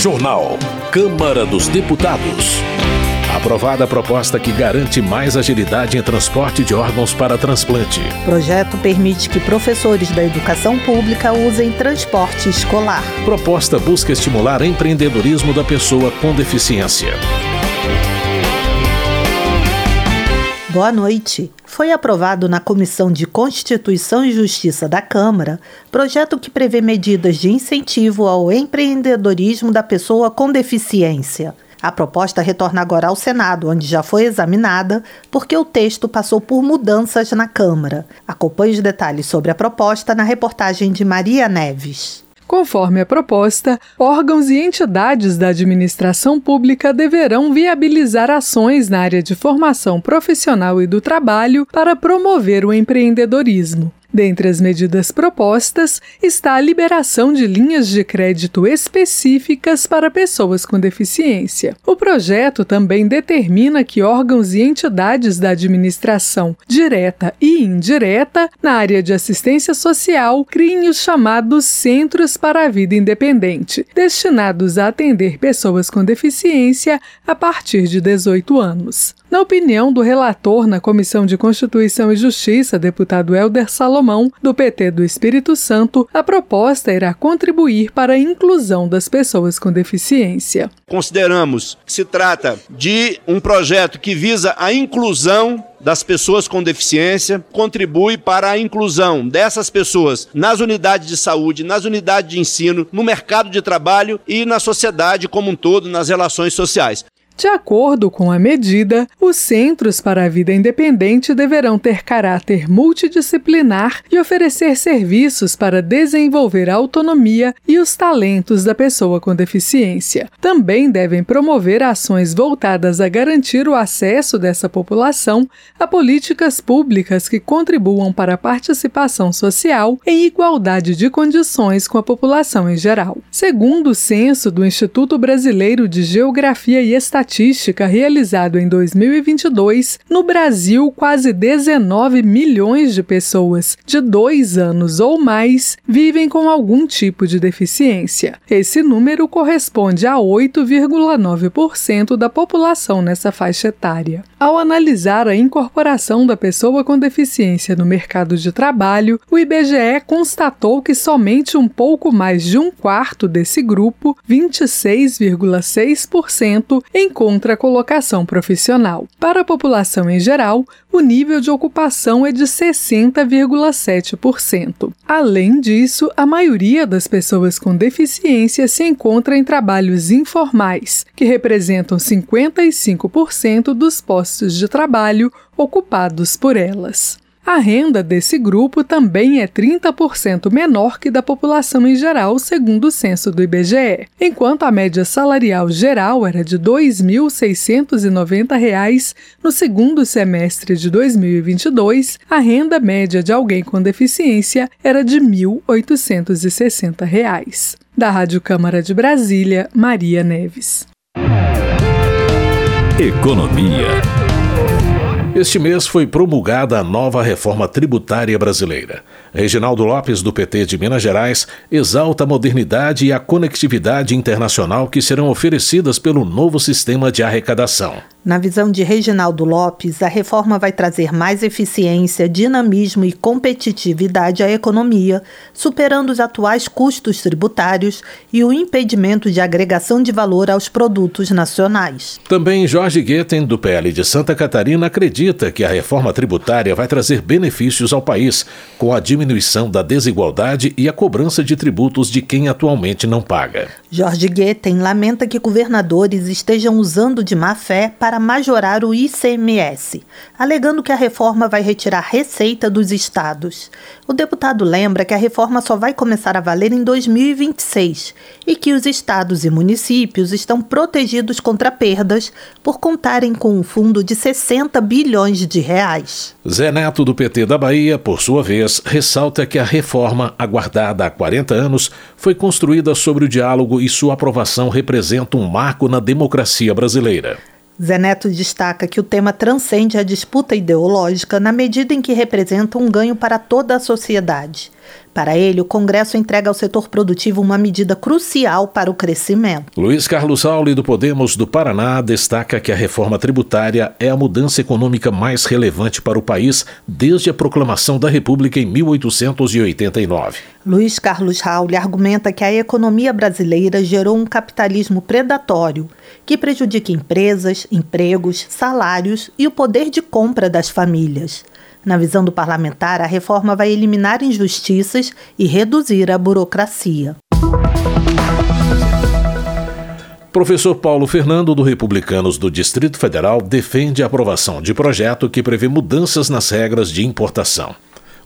Jornal. Câmara dos Deputados. Aprovada a proposta que garante mais agilidade em transporte de órgãos para transplante. Projeto permite que professores da educação pública usem transporte escolar. Proposta busca estimular empreendedorismo da pessoa com deficiência. Boa noite. Foi aprovado na Comissão de Constituição e Justiça da Câmara projeto que prevê medidas de incentivo ao empreendedorismo da pessoa com deficiência. A proposta retorna agora ao Senado, onde já foi examinada, porque o texto passou por mudanças na Câmara. Acompanhe os detalhes sobre a proposta na reportagem de Maria Neves. Conforme a proposta, órgãos e entidades da administração pública deverão viabilizar ações na área de formação profissional e do trabalho para promover o empreendedorismo. Dentre as medidas propostas está a liberação de linhas de crédito específicas para pessoas com deficiência. O projeto também determina que órgãos e entidades da administração, direta e indireta, na área de assistência social, criem os chamados Centros para a Vida Independente, destinados a atender pessoas com deficiência a partir de 18 anos. Na opinião do relator na Comissão de Constituição e Justiça, deputado Helder Salomão, do PT do Espírito Santo, a proposta irá contribuir para a inclusão das pessoas com deficiência. Consideramos que se trata de um projeto que visa a inclusão das pessoas com deficiência, contribui para a inclusão dessas pessoas nas unidades de saúde, nas unidades de ensino, no mercado de trabalho e na sociedade como um todo, nas relações sociais. De acordo com a medida, os Centros para a Vida Independente deverão ter caráter multidisciplinar e oferecer serviços para desenvolver a autonomia e os talentos da pessoa com deficiência. Também devem promover ações voltadas a garantir o acesso dessa população a políticas públicas que contribuam para a participação social em igualdade de condições com a população em geral. Segundo o censo do Instituto Brasileiro de Geografia e Estatística, estatística realizado em 2022, no Brasil, quase 19 milhões de pessoas de dois anos ou mais vivem com algum tipo de deficiência. Esse número corresponde a 8,9% da população nessa faixa etária. Ao analisar a incorporação da pessoa com deficiência no mercado de trabalho, o IBGE constatou que somente um pouco mais de um quarto desse grupo, 26,6%, encontra colocação profissional. Para a população em geral, o nível de ocupação é de 60,7%. Além disso, a maioria das pessoas com deficiência se encontra em trabalhos informais, que representam 55% dos postos de trabalho ocupados por elas. A renda desse grupo também é 30% menor que da população em geral, segundo o censo do IBGE. Enquanto a média salarial geral era de R$ 2.690 no segundo semestre de 2022, a renda média de alguém com deficiência era de R$ 1.860. Da Rádio Câmara de Brasília, Maria Neves. Economia. Este mês foi promulgada a nova reforma tributária brasileira. Reginaldo Lopes, do PT de Minas Gerais, exalta a modernidade e a conectividade internacional que serão oferecidas pelo novo sistema de arrecadação. Na visão de Reginaldo Lopes, a reforma vai trazer mais eficiência, dinamismo e competitividade à economia, superando os atuais custos tributários e o impedimento de agregação de valor aos produtos nacionais. Também Jorge Guetem, do PL de Santa Catarina, acredita que a reforma tributária vai trazer benefícios ao país, com a diminuição da desigualdade e a cobrança de tributos de quem atualmente não paga. Jorge Guetem lamenta que governadores estejam usando de má fé para majorar o ICMS, alegando que a reforma vai retirar receita dos estados. O deputado lembra que a reforma só vai começar a valer em 2026 e que os estados e municípios estão protegidos contra perdas por contarem com um fundo de 60 bilhões de reais. Zé Neto, do PT da Bahia, por sua vez, ressalta que a reforma, aguardada há 40 anos, foi construída sobre o diálogo e sua aprovação representa um marco na democracia brasileira. Zé Neto destaca que o tema transcende a disputa ideológica na medida em que representa um ganho para toda a sociedade. Para ele, o Congresso entrega ao setor produtivo uma medida crucial para o crescimento. Luiz Carlos Sauli, do Podemos do Paraná, destaca que a reforma tributária é a mudança econômica mais relevante para o país desde a proclamação da República em 1889. Luiz Carlos Raul argumenta que a economia brasileira gerou um capitalismo predatório que prejudica empresas, empregos, salários e o poder de compra das famílias. Na visão do parlamentar, a reforma vai eliminar injustiças e reduzir a burocracia. Professor Paulo Fernando, do Republicanos do Distrito Federal, defende a aprovação de projeto que prevê mudanças nas regras de importação.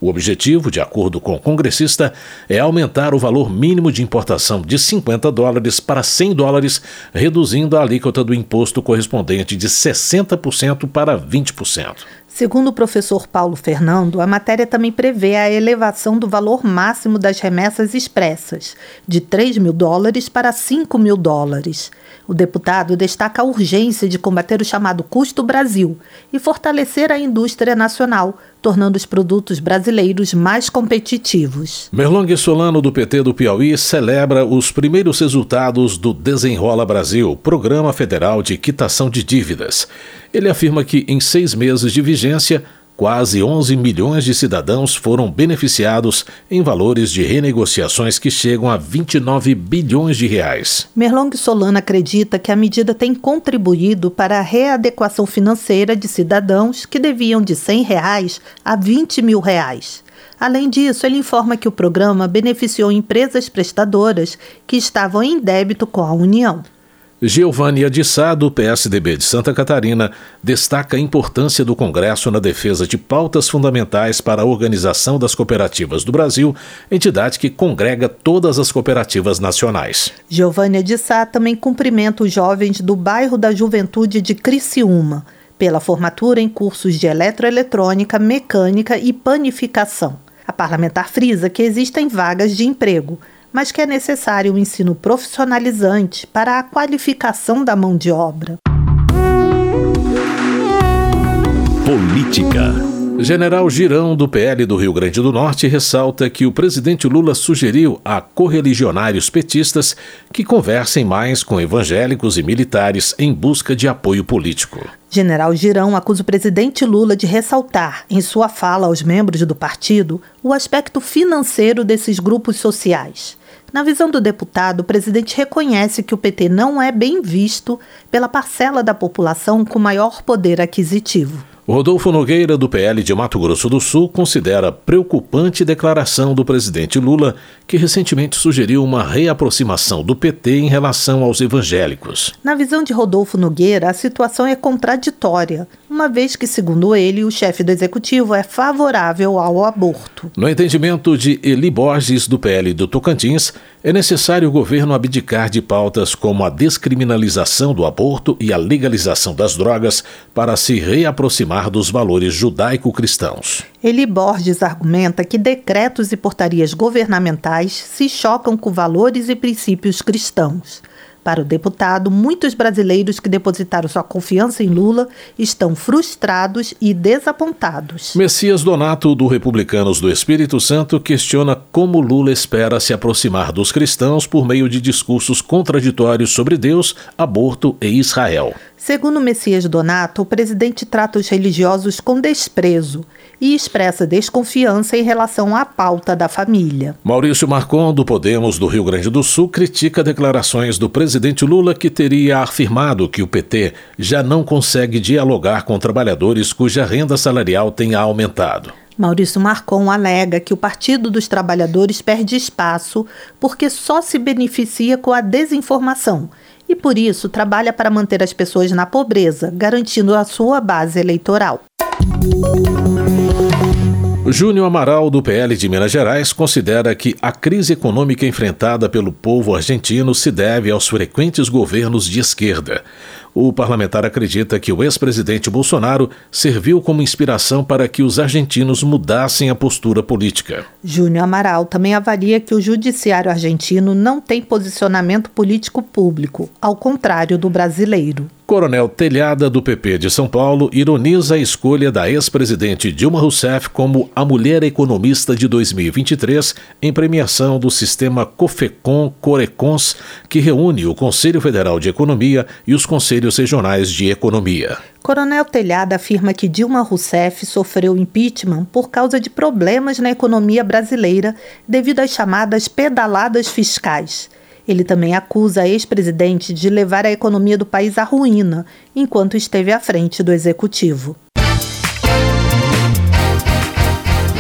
O objetivo, de acordo com o congressista, é aumentar o valor mínimo de importação de 50 dólares para 100 dólares, reduzindo a alíquota do imposto correspondente de 60% para 20%. Segundo o professor Paulo Fernando, a matéria também prevê a elevação do valor máximo das remessas expressas, de 3 mil dólares para 5 mil dólares. O deputado destaca a urgência de combater o chamado custo Brasil e fortalecer a indústria nacional, tornando os produtos brasileiros mais competitivos. Merlong Solano, do PT do Piauí, celebra os primeiros resultados do Desenrola Brasil, Programa Federal de Quitação de Dívidas. Ele afirma que, em seis meses de vigência, Quase 11 milhões de cidadãos foram beneficiados em valores de renegociações que chegam a 29 bilhões de reais. Merlong Solana acredita que a medida tem contribuído para a readequação financeira de cidadãos que deviam de 100 reais a 20 mil reais. Além disso, ele informa que o programa beneficiou empresas prestadoras que estavam em débito com a União. Giovânia de Sá, do PSDB de Santa Catarina, destaca a importância do Congresso na defesa de pautas fundamentais para a organização das cooperativas do Brasil, entidade que congrega todas as cooperativas nacionais. Giovânia de Sá também cumprimenta os jovens do bairro da Juventude de Criciúma pela formatura em cursos de eletroeletrônica, mecânica e panificação. A parlamentar frisa que existem vagas de emprego mas que é necessário um ensino profissionalizante para a qualificação da mão de obra. Política. General Girão, do PL do Rio Grande do Norte, ressalta que o presidente Lula sugeriu a correligionários petistas que conversem mais com evangélicos e militares em busca de apoio político. General Girão acusa o presidente Lula de ressaltar, em sua fala aos membros do partido, o aspecto financeiro desses grupos sociais. Na visão do deputado, o presidente reconhece que o PT não é bem visto pela parcela da população com maior poder aquisitivo. Rodolfo Nogueira, do PL de Mato Grosso do Sul, considera preocupante declaração do presidente Lula, que recentemente sugeriu uma reaproximação do PT em relação aos evangélicos. Na visão de Rodolfo Nogueira, a situação é contraditória, uma vez que, segundo ele, o chefe do executivo é favorável ao aborto. No entendimento de Eli Borges, do PL do Tocantins, é necessário o governo abdicar de pautas como a descriminalização do aborto e a legalização das drogas para se reaproximar aproximar dos valores judaico-cristãos. Eli Borges argumenta que decretos e portarias governamentais se chocam com valores e princípios cristãos. Para o deputado, muitos brasileiros que depositaram sua confiança em Lula estão frustrados e desapontados. Messias Donato, do Republicanos do Espírito Santo, questiona como Lula espera se aproximar dos cristãos por meio de discursos contraditórios sobre Deus, aborto e Israel. Segundo Messias Donato, o presidente trata os religiosos com desprezo e expressa desconfiança em relação à pauta da família. Maurício Marcon, do Podemos do Rio Grande do Sul, critica declarações do presidente Lula que teria afirmado que o PT já não consegue dialogar com trabalhadores cuja renda salarial tenha aumentado. Maurício Marcon alega que o Partido dos Trabalhadores perde espaço porque só se beneficia com a desinformação e, por isso, trabalha para manter as pessoas na pobreza, garantindo a sua base eleitoral. Júnior Amaral, do PL de Minas Gerais, considera que a crise econômica enfrentada pelo povo argentino se deve aos frequentes governos de esquerda. O parlamentar acredita que o ex-presidente Bolsonaro serviu como inspiração para que os argentinos mudassem a postura política. Júnior Amaral também avalia que o judiciário argentino não tem posicionamento político público, ao contrário do brasileiro. Coronel Telhada, do PP de São Paulo, ironiza a escolha da ex-presidente Dilma Rousseff como a mulher economista de 2023 em premiação do sistema COFECON-CORECONS, que reúne o Conselho Federal de Economia e os Conselhos Regionais de Economia. Coronel Telhada afirma que Dilma Rousseff sofreu impeachment por causa de problemas na economia brasileira devido às chamadas pedaladas fiscais. Ele também acusa a ex-presidente de levar a economia do país à ruína enquanto esteve à frente do executivo.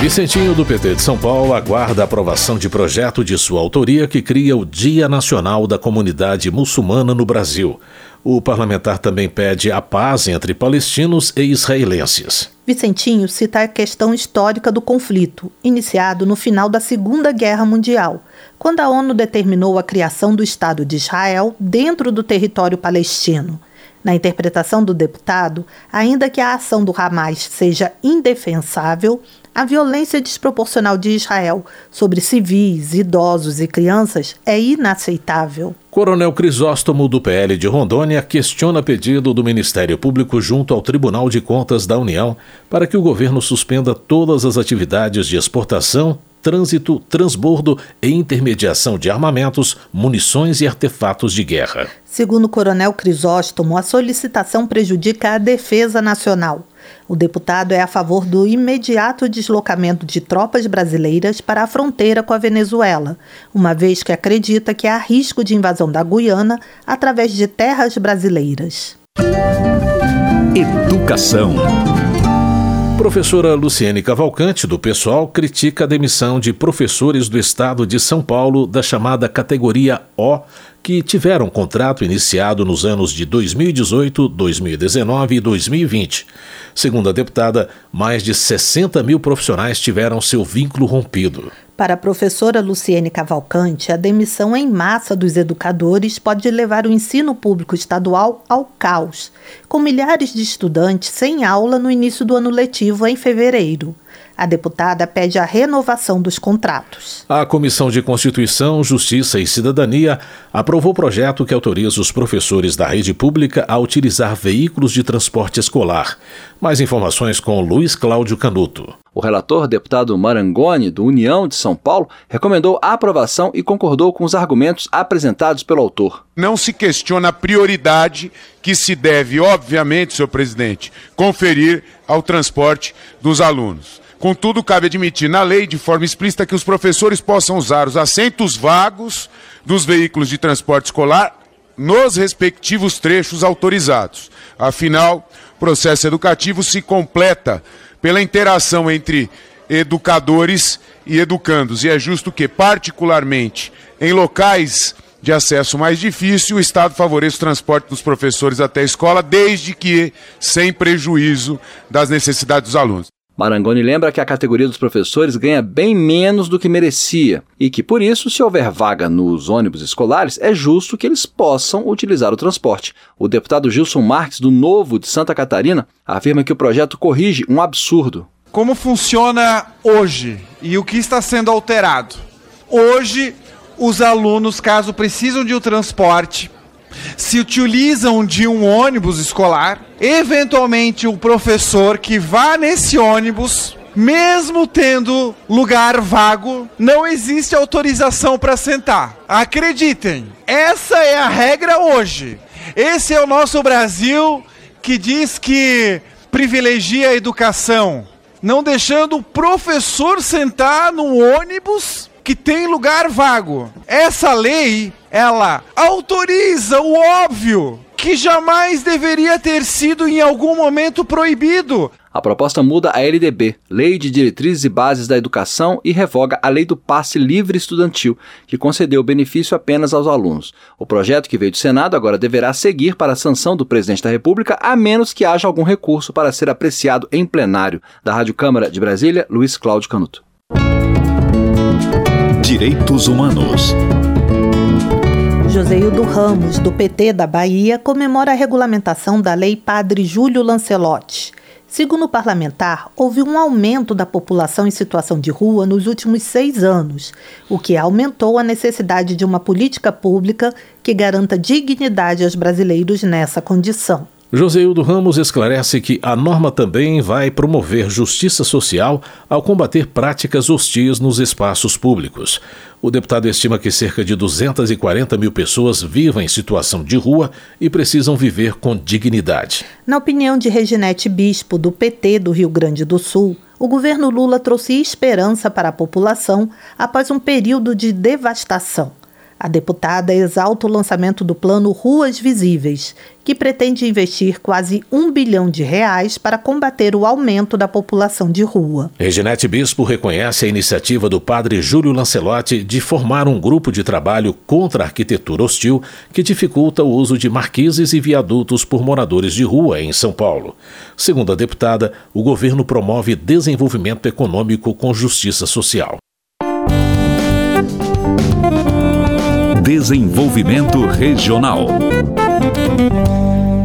Vicentinho do PT de São Paulo aguarda a aprovação de projeto de sua autoria que cria o Dia Nacional da Comunidade Muçulmana no Brasil. O parlamentar também pede a paz entre palestinos e israelenses. Vicentinho cita a questão histórica do conflito, iniciado no final da Segunda Guerra Mundial, quando a ONU determinou a criação do Estado de Israel dentro do território palestino. Na interpretação do deputado, ainda que a ação do Hamas seja indefensável, a violência desproporcional de Israel sobre civis, idosos e crianças é inaceitável. Coronel Crisóstomo, do PL de Rondônia, questiona pedido do Ministério Público junto ao Tribunal de Contas da União para que o governo suspenda todas as atividades de exportação, trânsito, transbordo e intermediação de armamentos, munições e artefatos de guerra. Segundo o Coronel Crisóstomo, a solicitação prejudica a defesa nacional. O deputado é a favor do imediato deslocamento de tropas brasileiras para a fronteira com a Venezuela, uma vez que acredita que há risco de invasão da Guiana através de terras brasileiras. Educação. Professora Luciene Cavalcante, do Pessoal, critica a demissão de professores do estado de São Paulo da chamada categoria O, que tiveram contrato iniciado nos anos de 2018, 2019 e 2020. Segundo a deputada, mais de 60 mil profissionais tiveram seu vínculo rompido. Para a professora Luciene Cavalcante, a demissão em massa dos educadores pode levar o ensino público estadual ao caos, com milhares de estudantes sem aula no início do ano letivo em fevereiro. A deputada pede a renovação dos contratos. A Comissão de Constituição, Justiça e Cidadania aprovou o projeto que autoriza os professores da rede pública a utilizar veículos de transporte escolar. Mais informações com Luiz Cláudio Canuto. O relator, deputado Marangoni, do União de São Paulo, recomendou a aprovação e concordou com os argumentos apresentados pelo autor. Não se questiona a prioridade que se deve, obviamente, senhor presidente, conferir ao transporte dos alunos. Contudo, cabe admitir na lei, de forma explícita, que os professores possam usar os assentos vagos dos veículos de transporte escolar nos respectivos trechos autorizados. Afinal, o processo educativo se completa pela interação entre educadores e educandos, e é justo que, particularmente em locais de acesso mais difícil, o Estado favoreça o transporte dos professores até a escola, desde que sem prejuízo das necessidades dos alunos. Marangoni lembra que a categoria dos professores ganha bem menos do que merecia e que, por isso, se houver vaga nos ônibus escolares, é justo que eles possam utilizar o transporte. O deputado Gilson Marques, do Novo de Santa Catarina, afirma que o projeto corrige um absurdo. Como funciona hoje e o que está sendo alterado? Hoje, os alunos, caso precisam de um transporte, se utilizam de um ônibus escolar, eventualmente o professor que vá nesse ônibus mesmo tendo lugar vago, não existe autorização para sentar. Acreditem, essa é a regra hoje. Esse é o nosso Brasil que diz que privilegia a educação, não deixando o professor sentar no ônibus que tem lugar vago. Essa lei, ela autoriza o óbvio que jamais deveria ter sido em algum momento proibido. A proposta muda a LDB, Lei de Diretrizes e Bases da Educação, e revoga a Lei do Passe Livre Estudantil, que concedeu o benefício apenas aos alunos. O projeto que veio do Senado agora deverá seguir para a sanção do presidente da República, a menos que haja algum recurso para ser apreciado em plenário. Da Rádio Câmara de Brasília, Luiz Cláudio Canuto. Direitos Humanos. Joseildo Ramos, do PT da Bahia, comemora a regulamentação da Lei Padre Júlio Lancelotti. Segundo o parlamentar, houve um aumento da população em situação de rua nos últimos seis anos, o que aumentou a necessidade de uma política pública que garanta dignidade aos brasileiros nessa condição. Joseildo Ramos esclarece que a norma também vai promover justiça social ao combater práticas hostis nos espaços públicos. O deputado estima que cerca de 240 mil pessoas vivam em situação de rua e precisam viver com dignidade. Na opinião de Reginete Bispo, do PT do Rio Grande do Sul, o governo Lula trouxe esperança para a população após um período de devastação. A deputada exalta o lançamento do plano Ruas Visíveis, que pretende investir quase um bilhão de reais para combater o aumento da população de rua. Reginete Bispo reconhece a iniciativa do padre Júlio Lancelotti de formar um grupo de trabalho contra a arquitetura hostil que dificulta o uso de marquises e viadutos por moradores de rua em São Paulo. Segundo a deputada, o governo promove desenvolvimento econômico com justiça social. Desenvolvimento Regional.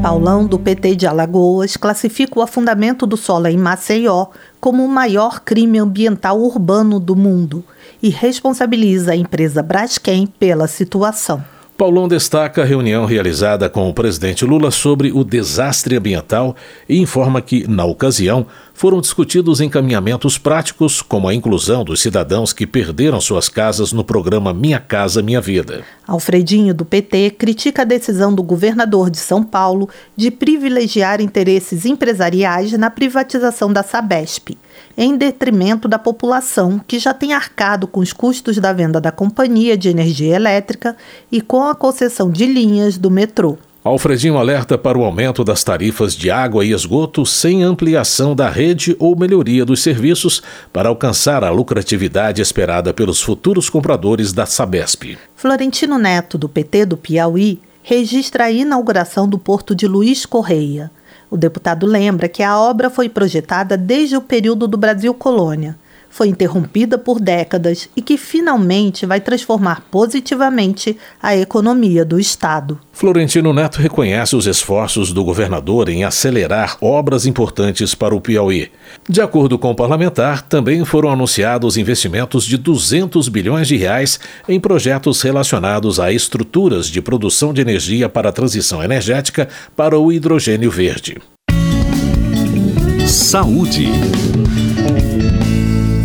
Paulão, do PT de Alagoas, classifica o afundamento do solo em Maceió como o maior crime ambiental urbano do mundo e responsabiliza a empresa Braskem pela situação. Paulão destaca a reunião realizada com o presidente Lula sobre o desastre ambiental e informa que, na ocasião, foram discutidos encaminhamentos práticos, como a inclusão dos cidadãos que perderam suas casas no programa Minha Casa Minha Vida. Alfredinho, do PT, critica a decisão do governador de São Paulo de privilegiar interesses empresariais na privatização da Sabesp em detrimento da população que já tem arcado com os custos da venda da companhia de energia elétrica e com a concessão de linhas do metrô. Alfredinho alerta para o aumento das tarifas de água e esgoto sem ampliação da rede ou melhoria dos serviços para alcançar a lucratividade esperada pelos futuros compradores da Sabesp. Florentino Neto, do PT do Piauí, registra a inauguração do porto de Luiz Correia. O deputado lembra que a obra foi projetada desde o período do Brasil Colônia foi interrompida por décadas e que finalmente vai transformar positivamente a economia do Estado. Florentino Neto reconhece os esforços do governador em acelerar obras importantes para o Piauí. De acordo com o parlamentar, também foram anunciados investimentos de 200 bilhões de reais em projetos relacionados a estruturas de produção de energia para a transição energética para o hidrogênio verde. Saúde.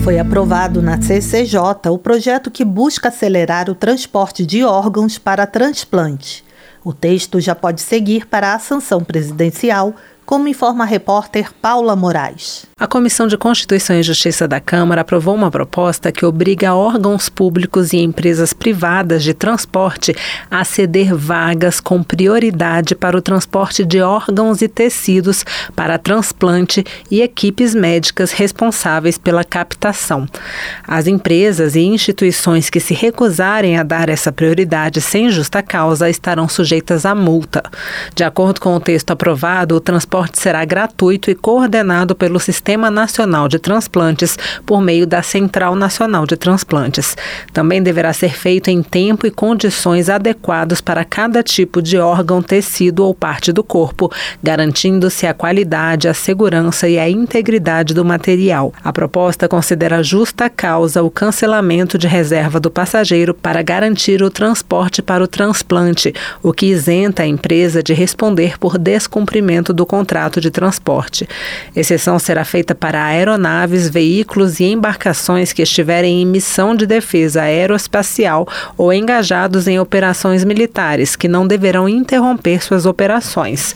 Foi aprovado na CCJ o projeto que busca acelerar o transporte de órgãos para transplante. O texto já pode seguir para a sanção presidencial como informa a repórter Paula Moraes. A Comissão de Constituição e Justiça da Câmara aprovou uma proposta que obriga órgãos públicos e empresas privadas de transporte a ceder vagas com prioridade para o transporte de órgãos e tecidos para transplante e equipes médicas responsáveis pela captação. As empresas e instituições que se recusarem a dar essa prioridade sem justa causa estarão sujeitas a multa. De acordo com o texto aprovado, o transporte transporte será gratuito e coordenado pelo Sistema Nacional de Transplantes por meio da Central Nacional de Transplantes. Também deverá ser feito em tempo e condições adequados para cada tipo de órgão, tecido ou parte do corpo, garantindo-se a qualidade, a segurança e a integridade do material. A proposta considera justa causa o cancelamento de reserva do passageiro para garantir o transporte para o transplante, o que isenta a empresa de responder por descumprimento do contrato contrato de transporte. Exceção será feita para aeronaves, veículos e embarcações que estiverem em missão de defesa aeroespacial ou engajados em operações militares, que não deverão interromper suas operações.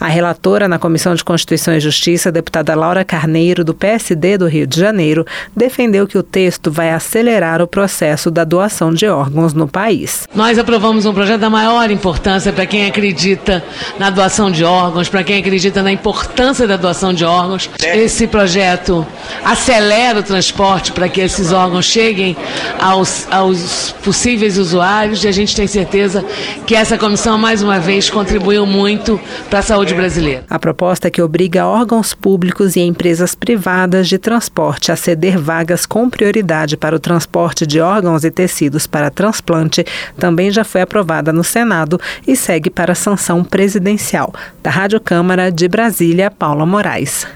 A relatora na Comissão de Constituição e Justiça, deputada Laura Carneiro, do PSD do Rio de Janeiro, defendeu que o texto vai acelerar o processo da doação de órgãos no país. Nós aprovamos um projeto da maior importância para quem acredita na doação de órgãos, para quem acredita acredita na importância da doação de órgãos. Esse projeto acelera o transporte para que esses órgãos cheguem aos, aos possíveis usuários e a gente tem certeza que essa comissão, mais uma vez, contribuiu muito para a saúde brasileira. A proposta que obriga órgãos públicos e empresas privadas de transporte a ceder vagas com prioridade para o transporte de órgãos e tecidos para transplante também já foi aprovada no Senado e segue para a sanção presidencial. Da Rádio Câmara de Brasília, Paula Moraes.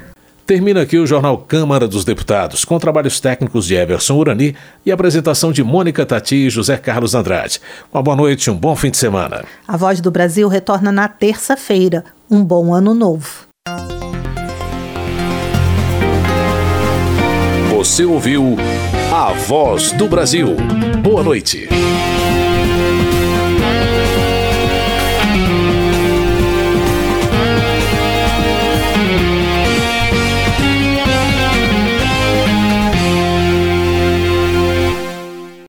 Termina aqui o Jornal Câmara dos Deputados, com trabalhos técnicos de Everson Urani e apresentação de Mônica Tati e José Carlos Andrade. Uma boa noite e um bom fim de semana. A Voz do Brasil retorna na terça-feira. Um bom ano novo. Você ouviu A Voz do Brasil. Boa noite.